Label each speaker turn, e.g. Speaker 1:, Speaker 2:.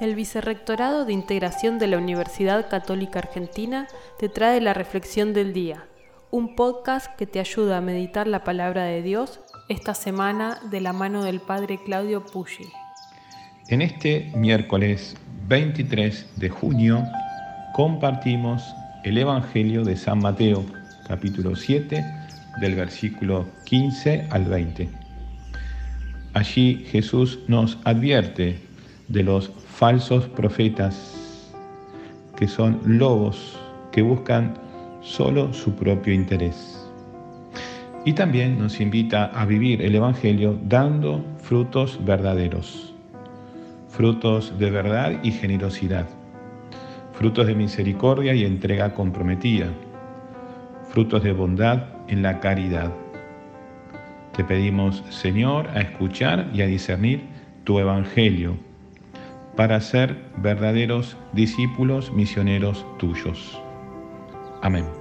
Speaker 1: El Vicerrectorado de Integración de la Universidad Católica Argentina te trae la Reflexión del Día, un podcast que te ayuda a meditar la palabra de Dios esta semana de la mano del Padre Claudio Puggi.
Speaker 2: En este miércoles 23 de junio compartimos el Evangelio de San Mateo, capítulo 7, del versículo 15 al 20. Allí Jesús nos advierte de los falsos profetas, que son lobos que buscan solo su propio interés. Y también nos invita a vivir el Evangelio dando frutos verdaderos, frutos de verdad y generosidad, frutos de misericordia y entrega comprometida, frutos de bondad en la caridad. Te pedimos, Señor, a escuchar y a discernir tu Evangelio para ser verdaderos discípulos misioneros tuyos. Amén.